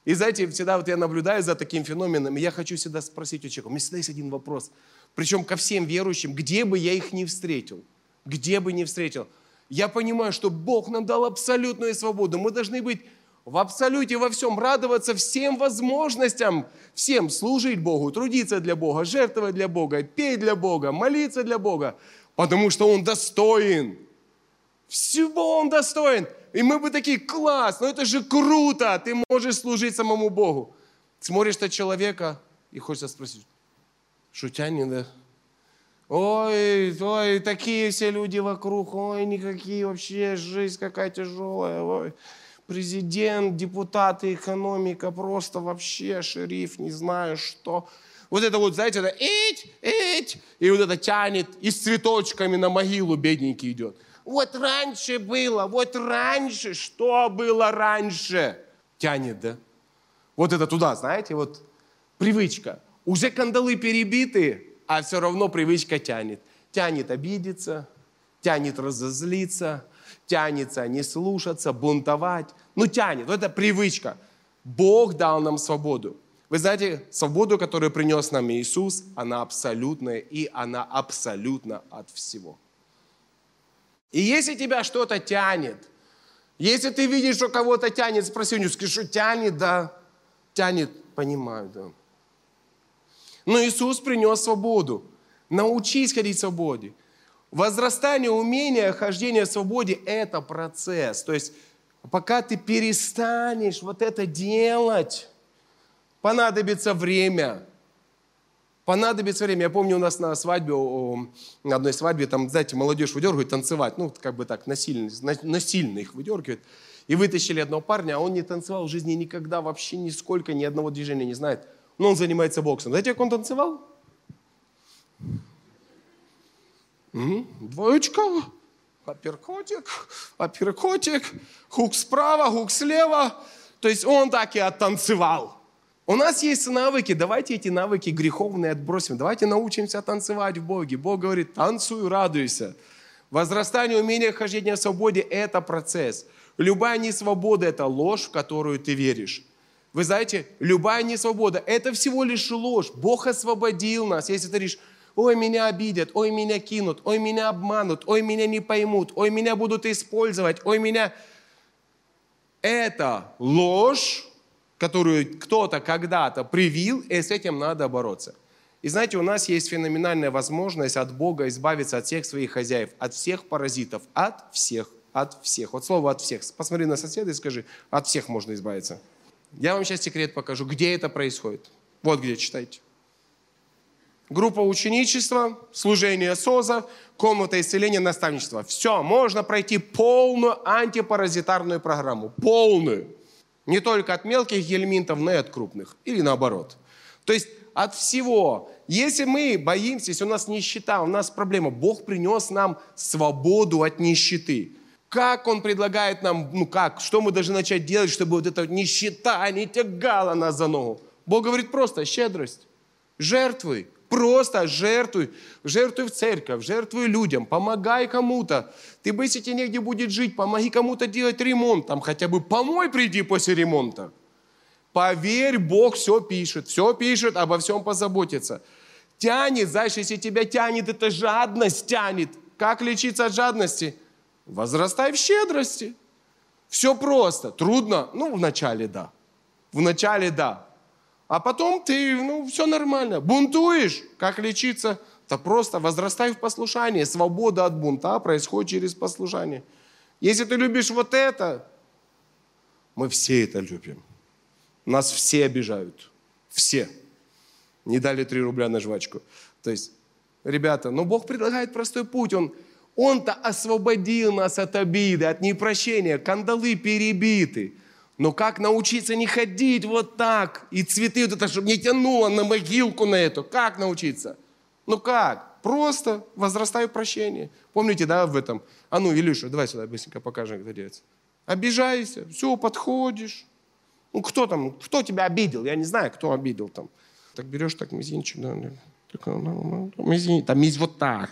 И знаете, всегда вот я наблюдаю за таким феноменом, и я хочу всегда спросить у человека, у меня всегда есть один вопрос, причем ко всем верующим, где бы я их не встретил, где бы не встретил – я понимаю, что Бог нам дал абсолютную свободу. Мы должны быть в абсолюте во всем, радоваться всем возможностям, всем служить Богу, трудиться для Бога, жертвовать для Бога, петь для Бога, молиться для Бога, потому что Он достоин. Всего Он достоин. И мы бы такие, класс, ну это же круто, ты можешь служить самому Богу. Смотришь на человека и хочется спросить, шутянин, да? Ой, ой, такие все люди вокруг, ой, никакие вообще, жизнь какая тяжелая, ой. Президент, депутаты, экономика, просто вообще шериф, не знаю что. Вот это вот, знаете, это ить, ить, и вот это тянет, и с цветочками на могилу бедненький идет. Вот раньше было, вот раньше, что было раньше? Тянет, да? Вот это туда, знаете, вот привычка. Уже кандалы перебиты, а все равно привычка тянет. Тянет обидеться, тянет разозлиться, тянется не слушаться, бунтовать. Ну, тянет. Вот это привычка. Бог дал нам свободу. Вы знаете, свободу, которую принес нам Иисус, она абсолютная, и она абсолютно от всего. И если тебя что-то тянет, если ты видишь, что кого-то тянет, спроси у него, скажи, что тянет, да, тянет, понимаю, да. Но Иисус принес свободу. Научись ходить в свободе. Возрастание умения хождения в свободе – это процесс. То есть, пока ты перестанешь вот это делать, понадобится время. Понадобится время. Я помню, у нас на свадьбе, на одной свадьбе, там, знаете, молодежь выдергивает танцевать, ну, как бы так, насильно, насильно их выдергивает. И вытащили одного парня, а он не танцевал в жизни никогда, вообще нисколько, ни одного движения не знает. Но он занимается боксом. Знаете, как он танцевал? Двоечка, апперкотик, апперкотик, хук справа, хук слева. То есть он так и оттанцевал. У нас есть навыки, давайте эти навыки греховные отбросим. Давайте научимся танцевать в Боге. Бог говорит, танцуй, радуйся. Возрастание умения хождения в свободе – это процесс. Любая несвобода – это ложь, в которую ты веришь. Вы знаете, любая несвобода – это всего лишь ложь. Бог освободил нас. Если ты говоришь, ой, меня обидят, ой, меня кинут, ой, меня обманут, ой, меня не поймут, ой, меня будут использовать, ой, меня... Это ложь, которую кто-то когда-то привил, и с этим надо бороться. И знаете, у нас есть феноменальная возможность от Бога избавиться от всех своих хозяев, от всех паразитов, от всех, от всех. Вот слово «от всех». Посмотри на соседа и скажи, от всех можно избавиться. Я вам сейчас секрет покажу, где это происходит. Вот где, читайте. Группа ученичества, служение СОЗа, комната исцеления, наставничества. Все, можно пройти полную антипаразитарную программу. Полную. Не только от мелких гельминтов, но и от крупных. Или наоборот. То есть от всего. Если мы боимся, если у нас нищета, у нас проблема, Бог принес нам свободу от нищеты. Как Он предлагает нам, ну как, что мы должны начать делать, чтобы вот эта нищета не тягала нас за ногу? Бог говорит просто, щедрость, жертвуй, Просто жертвуй. Жертвуй в церковь, жертвуй людям, помогай кому-то. Ты бы, если тебе негде будет жить, помоги кому-то делать ремонт. Там хотя бы помой приди после ремонта. Поверь, Бог все пишет, все пишет, обо всем позаботится. Тянет, знаешь, если тебя тянет, это жадность тянет. Как лечиться от жадности? Возрастай в щедрости. Все просто. Трудно? Ну, вначале да. Вначале да. А потом ты, ну, все нормально. Бунтуешь, как лечиться? Да просто возрастай в послушании. Свобода от бунта происходит через послушание. Если ты любишь вот это, мы все это любим. Нас все обижают. Все. Не дали 3 рубля на жвачку. То есть, ребята, но Бог предлагает простой путь. Он, Он-то освободил нас от обиды, от непрощения. Кандалы перебиты. Но как научиться не ходить вот так, и цветы вот это, чтобы не тянуло на могилку на эту? Как научиться? Ну как? Просто возрастай в прощении. Помните, да, в этом? А ну, Илюша, давай сюда быстренько покажем, как это делается. Обижайся, все, подходишь. Ну, кто там, кто тебя обидел? Я не знаю, кто обидел там. Так берешь так мизинчик, да, так, ну, мизинчик, там мизь вот так.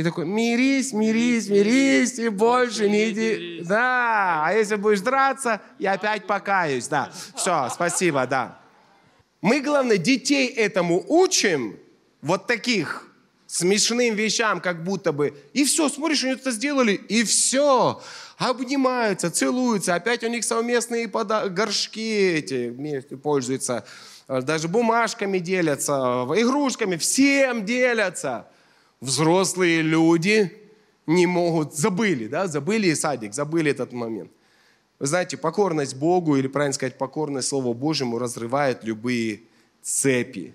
И такой, мирись, мирись, мирись, и больше не иди. Да, а если будешь драться, я опять покаюсь, да. Все, спасибо, да. Мы, главное, детей этому учим, вот таких смешным вещам, как будто бы. И все, смотришь, они это сделали, и все. Обнимаются, целуются, опять у них совместные пода- горшки эти пользуются, даже бумажками делятся, игрушками, всем делятся взрослые люди не могут, забыли, да, забыли садик, забыли этот момент. Вы знаете, покорность Богу, или правильно сказать, покорность Слову Божьему разрывает любые цепи.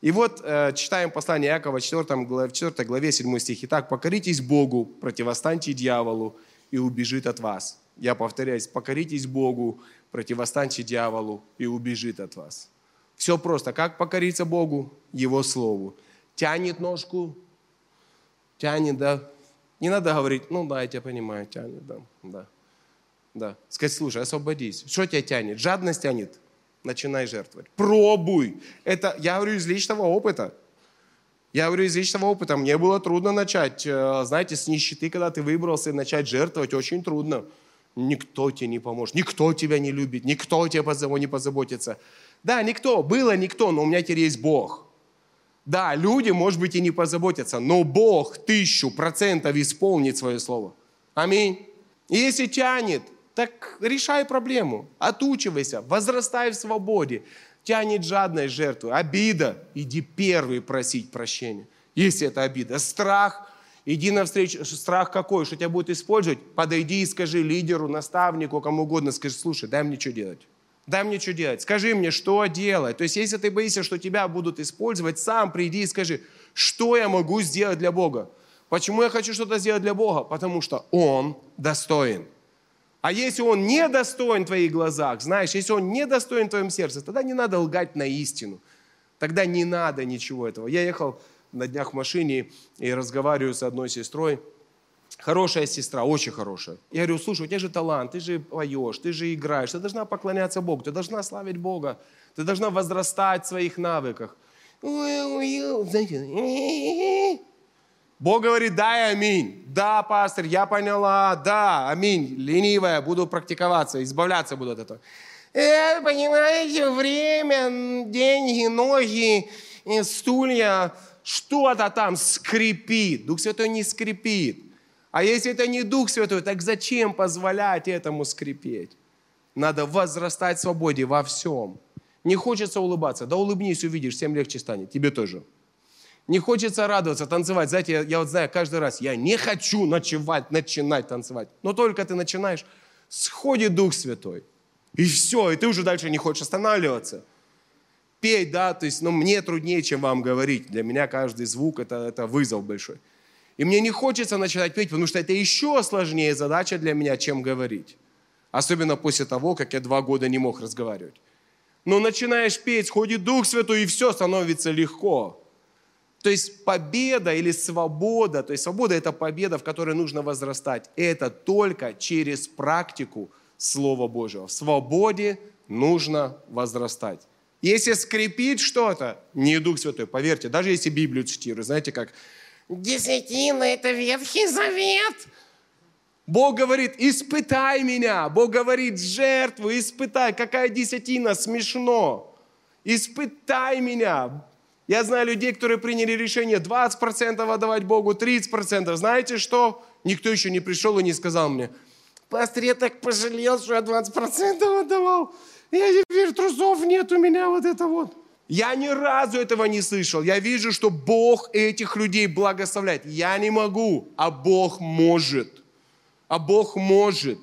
И вот э, читаем послание Якова 4 главе, 4 главе 7 стих. Итак, покоритесь Богу, противостаньте дьяволу, и убежит от вас. Я повторяюсь, покоритесь Богу, противостаньте дьяволу, и убежит от вас. Все просто. Как покориться Богу? Его Слову. Тянет ножку, тянет, да. Не надо говорить, ну да, я тебя понимаю, тянет, да, да. Да. Сказать, слушай, освободись. Что тебя тянет? Жадность тянет? начинай жертвовать. Пробуй. Это, я говорю из личного опыта. Я говорю из личного опыта. Мне было трудно начать, э, знаете, с нищеты, когда ты выбрался начать жертвовать, очень трудно. Никто тебе не поможет, никто тебя не любит, никто тебе не позаботится. Да, никто, было никто, но у меня теперь есть Бог. Да, люди, может быть, и не позаботятся, но Бог тысячу процентов исполнит свое слово. Аминь. Если тянет, так решай проблему, отучивайся, возрастай в свободе. Тянет жадность жертву, обида, иди первый просить прощения. Если это обида, страх, иди навстречу, страх какой, что тебя будет использовать, подойди и скажи лидеру, наставнику, кому угодно, скажи, слушай, дай мне что делать. Дай мне что делать. Скажи мне, что делать. То есть, если ты боишься, что тебя будут использовать, сам приди и скажи, что я могу сделать для Бога. Почему я хочу что-то сделать для Бога? Потому что Он достоин. А если Он не достоин в твоих глазах, знаешь, если Он не достоин в твоем сердце, тогда не надо лгать на истину. Тогда не надо ничего этого. Я ехал на днях в машине и разговариваю с одной сестрой, Хорошая сестра, очень хорошая. Я говорю, слушай, у тебя же талант, ты же поешь, ты же играешь, ты должна поклоняться Богу, ты должна славить Бога, ты должна возрастать в своих навыках. Бог говорит, дай аминь. Да, пастор, я поняла, да, аминь. Ленивая, буду практиковаться, избавляться буду от этого. Э, понимаете, время, деньги, ноги, э, стулья, что-то там скрипит. Дух Святой не скрипит. А если это не Дух Святой, так зачем позволять этому скрипеть? Надо возрастать в свободе во всем. Не хочется улыбаться, да улыбнись, увидишь, всем легче станет, тебе тоже. Не хочется радоваться, танцевать. Знаете, я, я вот знаю каждый раз, я не хочу ночевать, начинать танцевать. Но только ты начинаешь, сходит Дух Святой. И все, и ты уже дальше не хочешь останавливаться. Пей, да, то есть, ну, мне труднее, чем вам говорить. Для меня каждый звук это, это вызов большой. И мне не хочется начинать петь, потому что это еще сложнее задача для меня, чем говорить. Особенно после того, как я два года не мог разговаривать. Но начинаешь петь, ходит Дух Святой, и все становится легко. То есть победа или свобода, то есть свобода – это победа, в которой нужно возрастать. Это только через практику Слова Божьего. В свободе нужно возрастать. Если скрипит что-то, не Дух Святой, поверьте, даже если Библию цитирую, знаете, как Десятина – это Ветхий Завет. Бог говорит, испытай меня. Бог говорит, жертву испытай. Какая десятина? Смешно. Испытай меня. Я знаю людей, которые приняли решение 20% отдавать Богу, 30%. Знаете что? Никто еще не пришел и не сказал мне, пастор, я так пожалел, что я 20% отдавал. Я теперь трусов нет у меня вот это вот. Я ни разу этого не слышал. Я вижу, что Бог этих людей благословляет. Я не могу, а Бог может. А Бог может.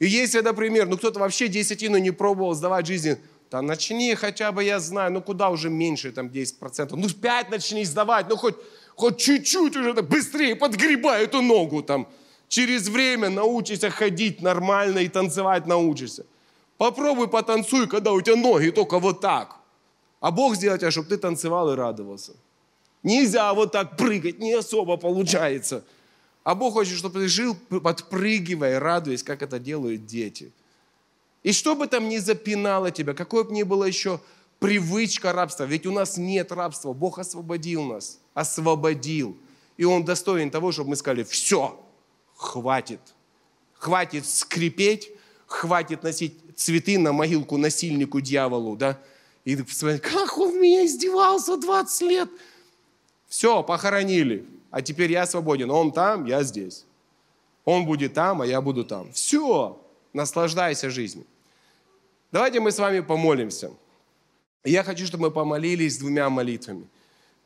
И если, например, ну кто-то вообще десятину не пробовал сдавать жизни, да начни хотя бы, я знаю, ну куда уже меньше, там 10%. Ну 5 начни сдавать, ну хоть, хоть чуть-чуть уже так, быстрее подгребай эту ногу там. Через время научишься ходить нормально и танцевать научишься. Попробуй потанцуй, когда у тебя ноги только вот так. А Бог сделал тебя, чтобы ты танцевал и радовался. Нельзя вот так прыгать, не особо получается. А Бог хочет, чтобы ты жил, подпрыгивая, радуясь, как это делают дети. И что бы там ни запинало тебя, какое бы ни было еще привычка рабства, ведь у нас нет рабства, Бог освободил нас, освободил. И Он достоин того, чтобы мы сказали, все, хватит. Хватит скрипеть, хватит носить цветы на могилку насильнику дьяволу, да, и вспоминать, как он меня издевался 20 лет. Все, похоронили. А теперь я свободен. Он там, я здесь. Он будет там, а я буду там. Все, наслаждайся жизнью. Давайте мы с вами помолимся. Я хочу, чтобы мы помолились двумя молитвами.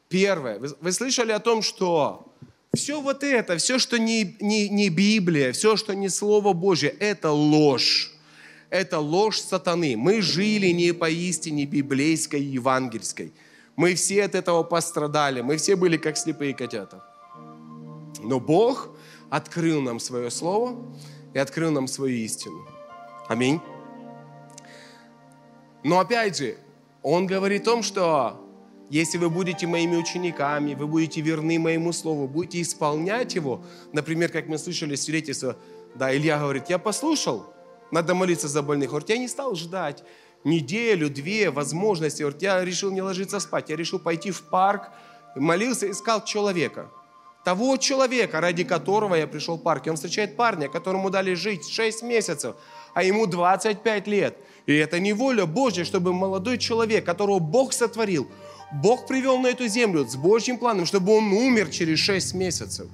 Первое. Вы, вы слышали о том, что все вот это, все, что не, не, не Библия, все, что не Слово Божье, это ложь это ложь сатаны. Мы жили не по истине библейской и евангельской. Мы все от этого пострадали. Мы все были как слепые котята. Но Бог открыл нам свое слово и открыл нам свою истину. Аминь. Но опять же, Он говорит о том, что если вы будете моими учениками, вы будете верны моему слову, будете исполнять его, например, как мы слышали свидетельство, да, Илья говорит, я послушал, надо молиться за больных. Говорит, я не стал ждать неделю, две возможности. Вот я решил не ложиться спать, я решил пойти в парк, молился, искал человека. Того человека, ради которого я пришел в парк. И он встречает парня, которому дали жить 6 месяцев, а ему 25 лет. И это не воля Божья, чтобы молодой человек, которого Бог сотворил, Бог привел на эту землю с Божьим планом, чтобы он умер через 6 месяцев.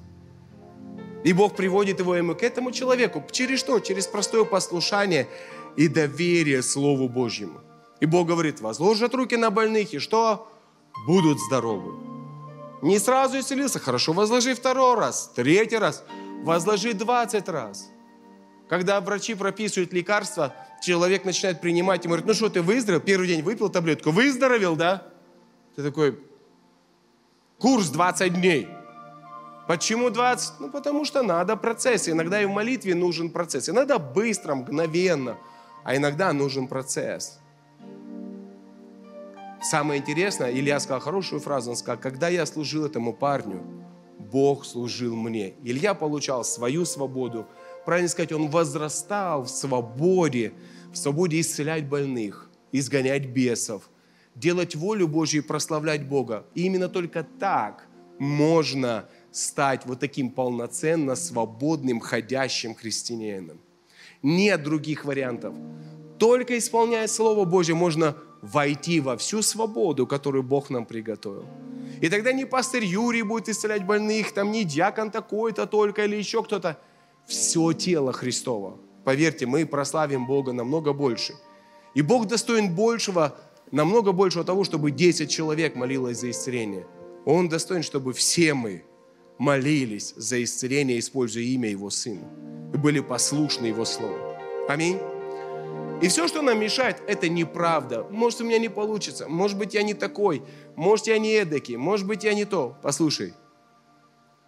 И Бог приводит его ему к этому человеку. Через что? Через простое послушание и доверие Слову Божьему. И Бог говорит, возложат руки на больных, и что? Будут здоровы. Не сразу исцелился, хорошо, возложи второй раз, третий раз, возложи двадцать раз. Когда врачи прописывают лекарства, человек начинает принимать и говорит, ну что, ты выздоровел? Первый день выпил таблетку, выздоровел, да? Ты такой, курс 20 дней. Почему 20? Ну, потому что надо процесс. Иногда и в молитве нужен процесс. Иногда быстро, мгновенно, а иногда нужен процесс. Самое интересное, Илья сказал хорошую фразу, он сказал, когда я служил этому парню, Бог служил мне. Илья получал свою свободу. Правильно сказать, он возрастал в свободе, в свободе исцелять больных, изгонять бесов, делать волю Божью и прославлять Бога. И именно только так можно стать вот таким полноценно свободным, ходящим христианином. Нет других вариантов. Только исполняя Слово Божье, можно войти во всю свободу, которую Бог нам приготовил. И тогда не пастырь Юрий будет исцелять больных, там не диакон такой-то только или еще кто-то. Все тело Христова. Поверьте, мы прославим Бога намного больше. И Бог достоин большего, намного большего того, чтобы 10 человек молилось за исцеление. Он достоин, чтобы все мы молились за исцеление, используя имя Его Сына. И были послушны Его Слову. Аминь. И все, что нам мешает, это неправда. Может, у меня не получится. Может быть, я не такой. Может, я не эдакий. Может быть, я не то. Послушай.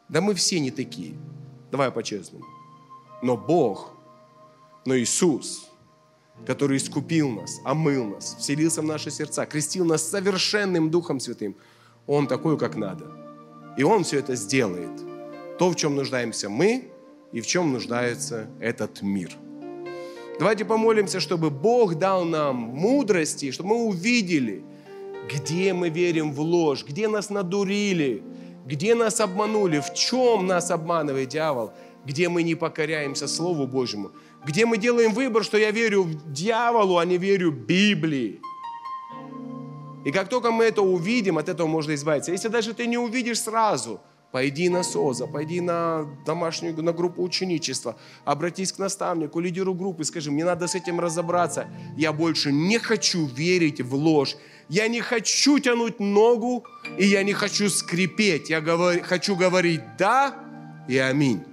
Да мы все не такие. Давай по-честному. Но Бог, но Иисус, который искупил нас, омыл нас, вселился в наши сердца, крестил нас совершенным Духом Святым, Он такой, как надо. И Он все это сделает. То, в чем нуждаемся мы, и в чем нуждается этот мир – Давайте помолимся, чтобы Бог дал нам мудрости, чтобы мы увидели, где мы верим в ложь, где нас надурили, где нас обманули, в чем нас обманывает дьявол, где мы не покоряемся Слову Божьему, где мы делаем выбор, что я верю дьяволу, а не верю Библии. И как только мы это увидим, от этого можно избавиться. Если даже ты не увидишь сразу – Пойди на СОЗа, пойди на домашнюю, на группу ученичества, обратись к наставнику, лидеру группы, скажи, мне надо с этим разобраться. Я больше не хочу верить в ложь. Я не хочу тянуть ногу, и я не хочу скрипеть. Я говор, хочу говорить «да» и «аминь».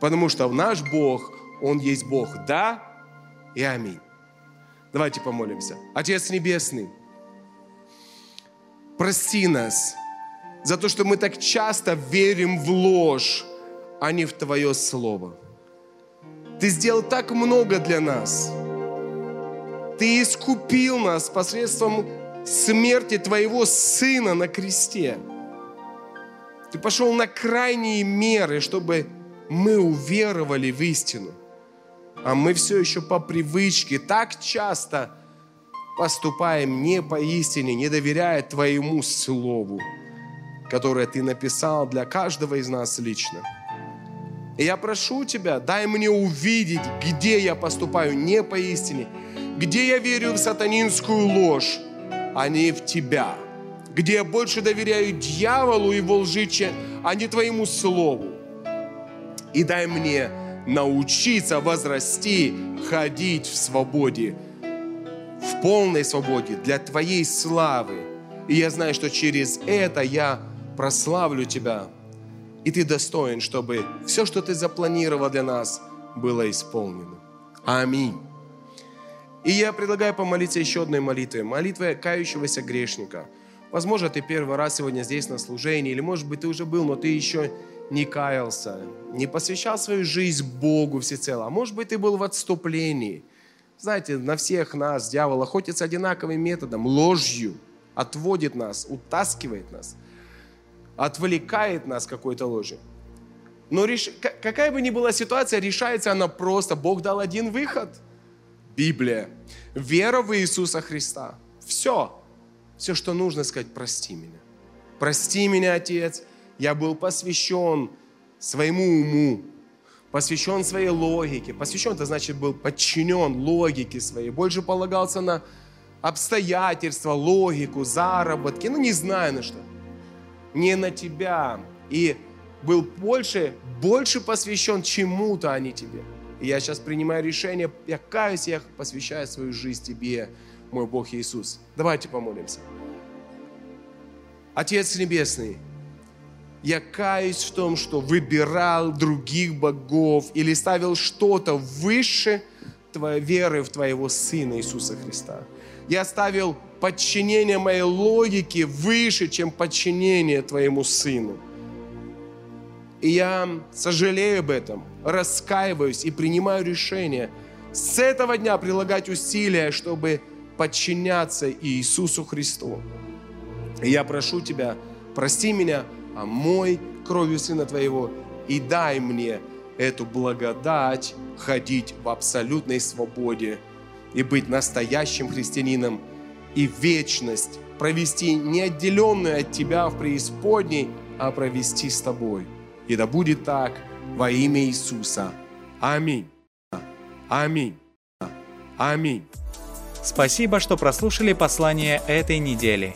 Потому что наш Бог, Он есть Бог «да» и «аминь». Давайте помолимся. Отец Небесный, прости нас – за то, что мы так часто верим в ложь, а не в Твое Слово. Ты сделал так много для нас. Ты искупил нас посредством смерти Твоего Сына на кресте. Ты пошел на крайние меры, чтобы мы уверовали в истину. А мы все еще по привычке так часто поступаем не по истине, не доверяя Твоему Слову которое Ты написал для каждого из нас лично. И я прошу Тебя, дай мне увидеть, где я поступаю не по истине, где я верю в сатанинскую ложь, а не в Тебя, где я больше доверяю дьяволу и его лжи, а не Твоему Слову. И дай мне научиться возрасти, ходить в свободе, в полной свободе для Твоей славы. И я знаю, что через это я прославлю Тебя. И Ты достоин, чтобы все, что Ты запланировал для нас, было исполнено. Аминь. И я предлагаю помолиться еще одной молитвой. Молитвой кающегося грешника. Возможно, ты первый раз сегодня здесь на служении, или может быть ты уже был, но ты еще не каялся, не посвящал свою жизнь Богу всецело. А может быть ты был в отступлении. Знаете, на всех нас дьявол охотится одинаковым методом, ложью, отводит нас, утаскивает нас – отвлекает нас какой-то ложью. Но реш... какая бы ни была ситуация, решается она просто. Бог дал один выход. Библия. Вера в Иисуса Христа. Все. Все, что нужно сказать, прости меня. Прости меня, Отец. Я был посвящен своему уму, посвящен своей логике. Посвящен, это значит, был подчинен логике своей. Больше полагался на обстоятельства, логику, заработки. Ну, не знаю на что. Не на тебя. И был больше, больше посвящен чему-то, а не тебе. И я сейчас принимаю решение, я каюсь, я посвящаю свою жизнь тебе, мой Бог Иисус. Давайте помолимся. Отец Небесный, я каюсь в том, что выбирал других богов или ставил что-то выше твоей веры в Твоего Сына Иисуса Христа. Я ставил подчинение моей логике выше, чем подчинение Твоему Сыну. И я сожалею об этом, раскаиваюсь и принимаю решение с этого дня прилагать усилия, чтобы подчиняться Иисусу Христу. И я прошу Тебя, прости меня, омой кровью Сына Твоего и дай мне эту благодать ходить в абсолютной свободе и быть настоящим христианином и вечность провести не отделенную от Тебя в преисподней, а провести с Тобой. И да будет так во имя Иисуса. Аминь. Аминь. Аминь. Спасибо, что прослушали послание этой недели.